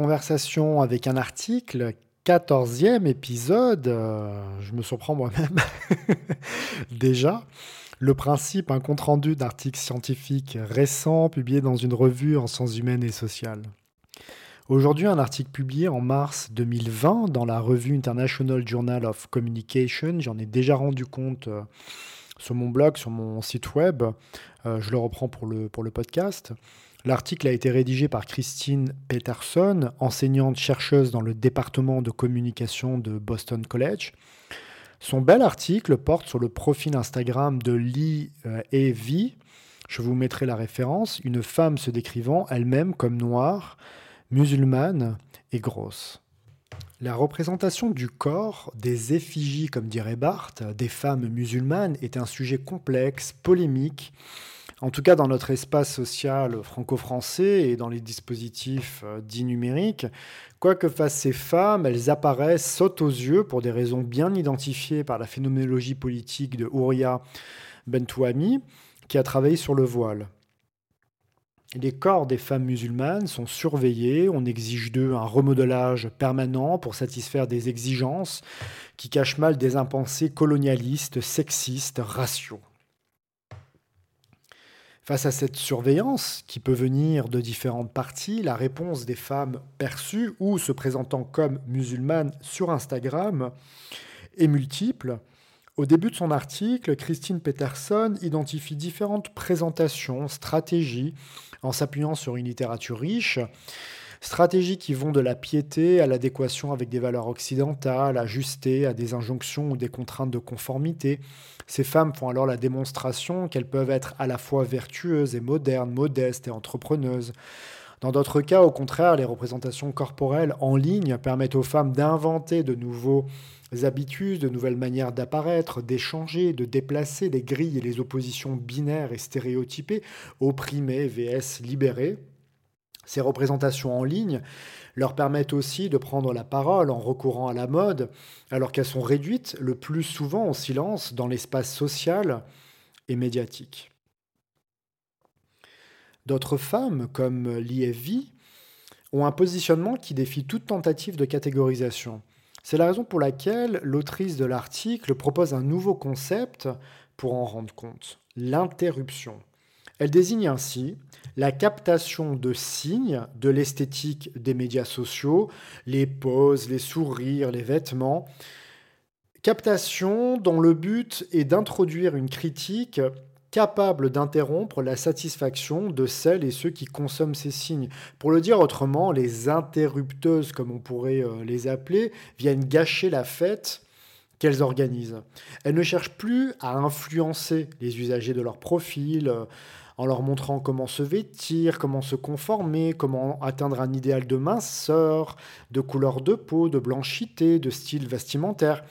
conversation avec un article, 14e épisode, euh, je me surprends moi-même déjà. Le principe, un compte-rendu d'articles scientifiques récents publiés dans une revue en sciences humaines et sociales. Aujourd'hui, un article publié en mars 2020 dans la revue International Journal of Communication, j'en ai déjà rendu compte euh, sur mon blog, sur mon site web, euh, je le reprends pour le, podcast. L'article a été rédigé par Christine Peterson, enseignante chercheuse dans le département de communication de Boston College. Son bel article porte sur le profil Instagram de Lee euh, Evie. Je vous mettrai la référence. Une femme se décrivant elle-même comme noire, musulmane et grosse. La représentation du corps, des effigies, comme dirait Barthes, des femmes musulmanes est un sujet complexe, polémique, en tout cas dans notre espace social franco-français et dans les dispositifs euh, dits numériques, quoi que fassent ces femmes, elles apparaissent, sautent aux yeux pour des raisons bien identifiées par la phénoménologie politique de Ouria Bentouami, qui a travaillé sur le voile. Les corps des femmes musulmanes sont surveillés, on exige d'eux un remodelage permanent pour satisfaire des exigences qui cachent mal des impensés colonialistes, sexistes, raciaux. Face à cette surveillance, qui peut venir de différentes parties, la réponse des femmes perçues ou se présentant comme musulmanes sur Instagram est multiple. Au début de son article, Christine Peterson identifie différentes présentations, stratégies, en s'appuyant sur une littérature riche, stratégies qui vont de la piété à l'adéquation avec des valeurs occidentales, ajustées à des injonctions ou des contraintes de conformité, ces femmes font alors la démonstration qu'elles peuvent être à la fois vertueuses et modernes, modestes et entrepreneuses. Dans d'autres cas, au contraire, les représentations corporelles en ligne permettent aux femmes d'inventer de nouveaux habitudes, de nouvelles manières d'apparaître, d'échanger, de déplacer les grilles et les oppositions binaires et stéréotypées, opprimées vs libérées. Ces représentations en ligne leur permettent aussi de prendre la parole en recourant à la mode, alors qu'elles sont réduites le plus souvent au silence dans l'espace social et médiatique. D'autres femmes, comme l'IFV, ont un positionnement qui défie toute tentative de catégorisation. C'est la raison pour laquelle l'autrice de l'article propose un nouveau concept pour en rendre compte, l'interruption. Elle désigne ainsi la captation de signes de l'esthétique des médias sociaux, les poses, les sourires, les vêtements. Captation dont le but est d'introduire une critique capable d'interrompre la satisfaction de celles et ceux qui consomment ces signes. Pour le dire autrement, les interrupteuses, comme on pourrait euh, les appeler, viennent gâcher la fête qu'elles organisent. Elles ne cherchent plus à influencer les usagers de leur profil, euh, en leur montrant comment se vêtir, comment se conformer, comment atteindre un idéal de minceur, de couleur de peau, de blanchité, de style vestimentaire.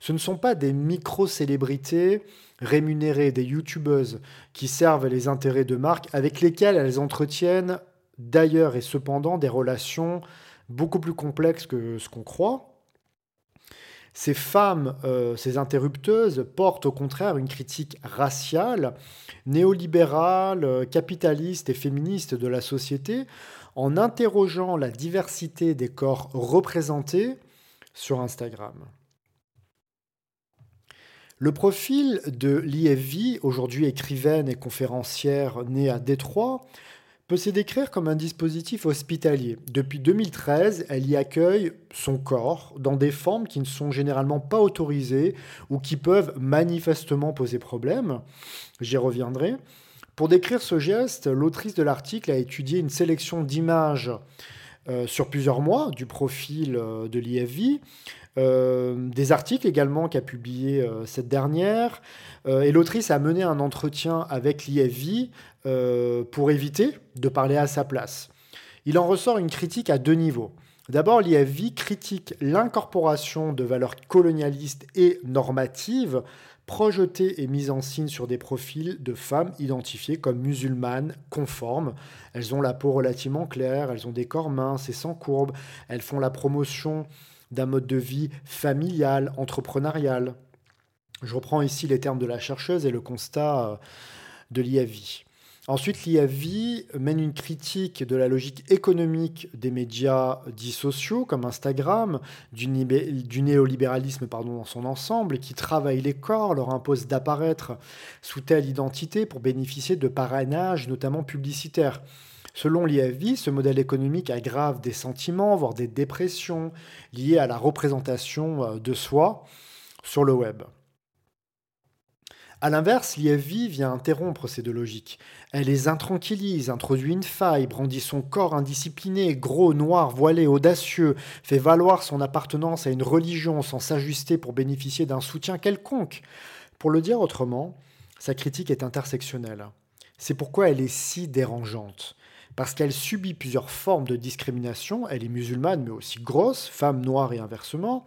Ce ne sont pas des micro-célébrités rémunérées, des youtubeuses qui servent les intérêts de marques avec lesquelles elles entretiennent d'ailleurs et cependant des relations beaucoup plus complexes que ce qu'on croit ces femmes, euh, ces interrupteuses, portent au contraire une critique raciale, néolibérale, euh, capitaliste et féministe de la société, en interrogeant la diversité des corps représentés sur Instagram. Le profil de l'IFV, aujourd'hui écrivaine et conférencière née à Détroit, peut se décrire comme un dispositif hospitalier. Depuis 2013, elle y accueille son corps dans des formes qui ne sont généralement pas autorisées ou qui peuvent manifestement poser problème. J'y reviendrai. Pour décrire ce geste, l'autrice de l'article a étudié une sélection d'images euh, sur plusieurs mois du profil euh, de l'IFV, euh, des articles également qu'a publié cette dernière, et l'autrice a mené un entretien avec l'IFV pour éviter de parler à sa place. Il en ressort une critique à deux niveaux. D'abord, l'IFV critique l'incorporation de valeurs colonialistes et normatives projetées et mises en signe sur des profils de femmes identifiées comme musulmanes conformes. Elles ont la peau relativement claire, elles ont des corps minces et sans courbe, elles font la promotion d'un mode de vie familial, entrepreneurial. Je reprends ici les termes de la chercheuse et le constat euh, de l'IAVI. Ensuite, l'IAVI mène une critique de la logique économique des médias dits sociaux comme Instagram, du, néolibéralisme dans son ensemble, qui travaille les corps, leur impose d'apparaître sous telle identité pour bénéficier de parrainages, notamment publicitaires. Selon l'IAVI, ce modèle économique aggrave des sentiments, voire des dépressions liées à la représentation euh, de soi sur le web. A l'inverse, l'IAVI vient interrompre ces deux logiques. Elle les intranquillise, introduit une faille, brandit son corps indiscipliné, gros, noir, voilé, audacieux, fait valoir son appartenance à une religion sans s'ajuster pour bénéficier d'un soutien quelconque. Pour le dire autrement, sa critique est intersectionnelle. C'est pourquoi elle est si dérangeante. Parce qu'elle subit plusieurs formes de discrimination, elle est musulmane mais aussi grosse, femme noire et inversement.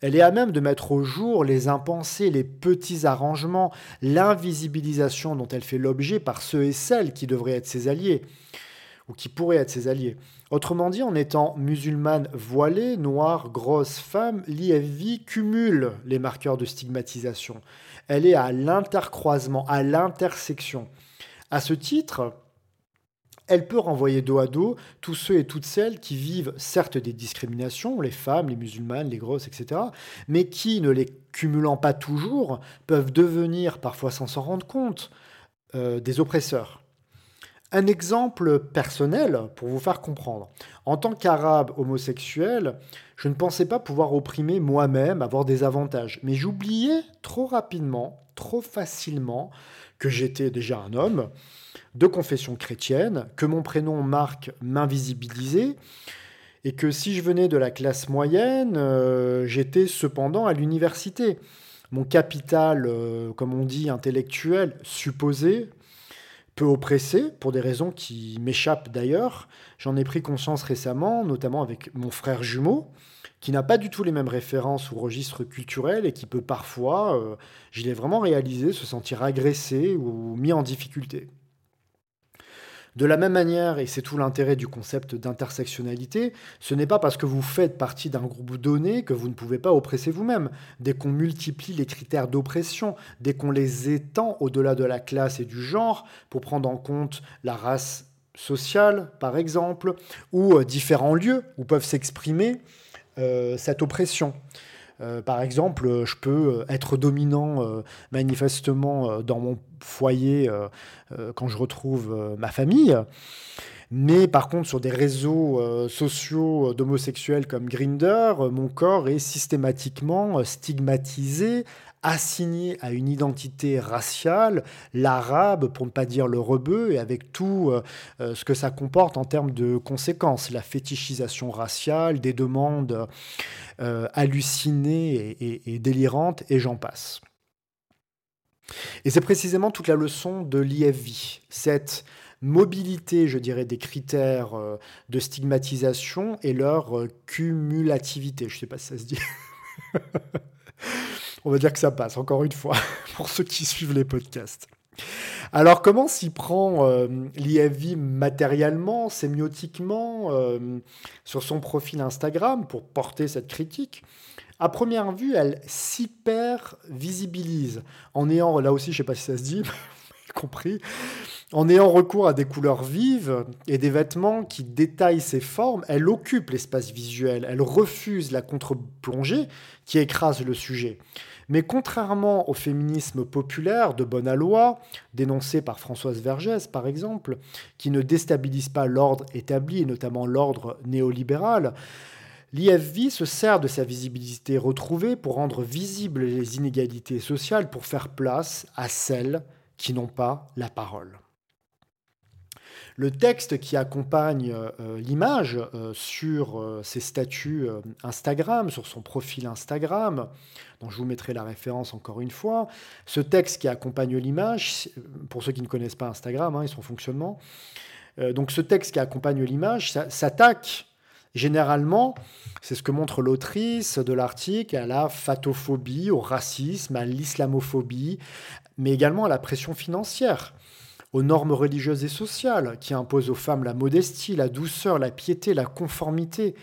Elle est à même de mettre au jour les impensés, les petits arrangements, l'invisibilisation dont elle fait l'objet par ceux et celles qui devraient être ses alliés, ou qui pourraient être ses alliés. Autrement dit, en étant musulmane voilée, noire, grosse, femme, l'IFV cumule les marqueurs de stigmatisation. Elle est à l'intercroisement, à l'intersection. À ce titre, elle peut renvoyer dos à dos tous ceux et toutes celles qui vivent certes des discriminations, les femmes, les musulmanes, les grosses, etc., mais qui, ne les cumulant pas toujours, peuvent devenir, parfois sans s'en rendre compte, euh, des oppresseurs. Un exemple personnel pour vous faire comprendre. En tant qu'arabe homosexuel, je ne pensais pas pouvoir opprimer moi-même, avoir des avantages. Mais j'oubliais trop rapidement, trop facilement, que j'étais déjà un homme, de confession chrétienne, que mon prénom Marc m'invisibilisait, et que si je venais de la classe moyenne, euh, j'étais cependant à l'université. Mon capital, euh, comme on dit, intellectuel, supposé, peu oppressé, pour des raisons qui m'échappent d'ailleurs. J'en ai pris conscience récemment, notamment avec mon frère jumeau, qui n'a pas du tout les mêmes références ou registres culturels et qui peut parfois, euh, je l'ai vraiment réalisé, se sentir agressé ou mis en difficulté. De la même manière, et c'est tout l'intérêt du concept d'intersectionnalité, ce n'est pas parce que vous faites partie d'un groupe donné que vous ne pouvez pas oppresser vous-même. Dès qu'on multiplie les critères d'oppression, dès qu'on les étend au-delà de la classe et du genre pour prendre en compte la race sociale, par exemple, ou euh, différents lieux où peuvent s'exprimer euh, cette oppression. Euh, par exemple, je peux être dominant manifestement dans mon foyer quand je retrouve ma famille. Mais par contre, sur des réseaux sociaux d'homosexuels comme Grinder, mon corps est systématiquement stigmatisé, assigné à une identité raciale, l'arabe, pour ne pas dire le rebeu, et avec tout euh, euh, ce que ça comporte en termes de conséquences, la fétichisation raciale, des demandes euh, hallucinées et, délirantes, et j'en passe. Et c'est précisément toute la leçon de l'IFV, cette mobilité, je dirais, des critères de stigmatisation et leur cumulativité. Je ne sais pas si ça se dit. On va dire que ça passe, encore une fois, pour ceux qui suivent les podcasts. Alors, comment s'y prend euh, l'IFV matériellement, sémiotiquement, euh, sur son profil Instagram pour porter cette critique? À première vue, elle s'hyper visibilise en ayant, là aussi, je ne sais pas si ça se dit, compris, en ayant recours à des couleurs vives et des vêtements qui détaillent ses formes, elle occupe l'espace visuel, elle refuse la contre-plongée qui écrase le sujet. Mais contrairement au féminisme populaire de bonne dénoncé par Françoise Vergès par exemple, qui ne déstabilise pas l'ordre établi, notamment l'ordre néolibéral, l'IFV se sert de sa visibilité retrouvée pour rendre visibles les inégalités sociales, pour faire place à celles qui n'ont pas la parole. Le texte qui accompagne euh, l'image euh, sur euh, ses statuts Instagram, sur son profil Instagram, dont je vous mettrai la référence encore une fois, ce texte qui accompagne l'image, pour ceux qui ne connaissent pas Instagram hein, et son fonctionnement, donc ce texte qui accompagne l'image s'attaque Généralement, c'est ce que montre l'autrice de l'article, à la fatophobie, au racisme, à l'islamophobie, mais également à la pression financière aux normes religieuses et sociales qui imposent aux femmes la modestie, la douceur, la piété, la conformité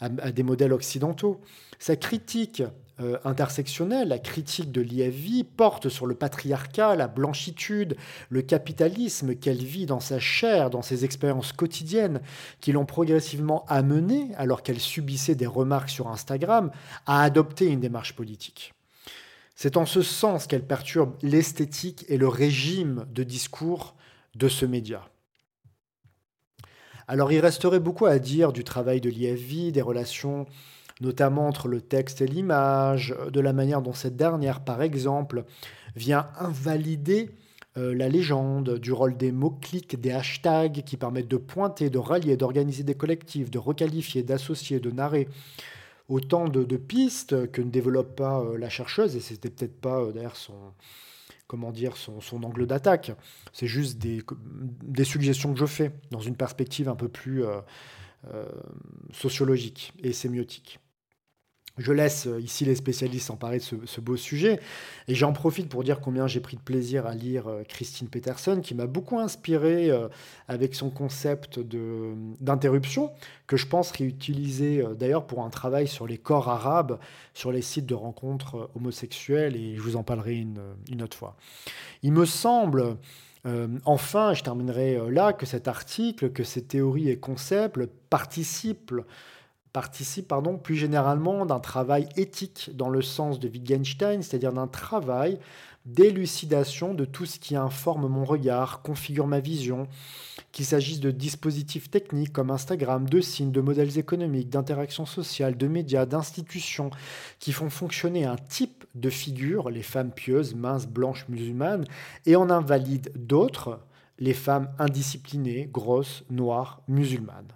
à, des modèles occidentaux. Sa critique euh, intersectionnelle, la critique de l'IFV, porte sur le patriarcat, la blanchitude, le capitalisme qu'elle vit dans sa chair, dans ses expériences quotidiennes, qui l'ont progressivement amenée, alors qu'elle subissait des remarques sur Instagram, à adopter une démarche politique. C'est en ce sens qu'elle perturbe l'esthétique et le régime de discours de ce média. Alors il resterait beaucoup à dire du travail de l'IFV, des relations notamment entre le texte et l'image, de la manière dont cette dernière, par exemple, vient invalider euh, la légende, du rôle des mots-clics, des hashtags qui permettent de pointer, de rallier, d'organiser des collectifs, de requalifier, d'associer, de narrer. Autant de, pistes que ne développe pas euh, la chercheuse, et c'était peut-être pas euh, d'ailleurs son, angle d'attaque. C'est juste des, suggestions que je fais dans une perspective un peu plus sociologique et sémiotique. Je laisse euh, ici les spécialistes s'emparer de ce, beau sujet et j'en profite pour dire combien j'ai pris de plaisir à lire euh, Christine Peterson qui m'a beaucoup inspiré euh, avec son concept d'interruption que je pense réutiliser d'ailleurs pour un travail sur les corps arabes sur les sites de rencontres homosexuelles et je vous en parlerai une, une autre fois. Il me semble enfin, je terminerai là, que cet article, que ces théories et concepts participent participe pardon, plus généralement d'un travail éthique dans le sens de Wittgenstein, c'est-à-dire d'un travail d'élucidation de tout ce qui informe mon regard, configure ma vision, qu'il s'agisse de dispositifs techniques comme Instagram, de signes, de modèles économiques, d'interactions sociales, de médias, d'institutions, qui font fonctionner un type de figure, les femmes pieuses, minces, blanches, musulmanes, et en invalident d'autres, les femmes indisciplinées, grosses, noires, musulmanes.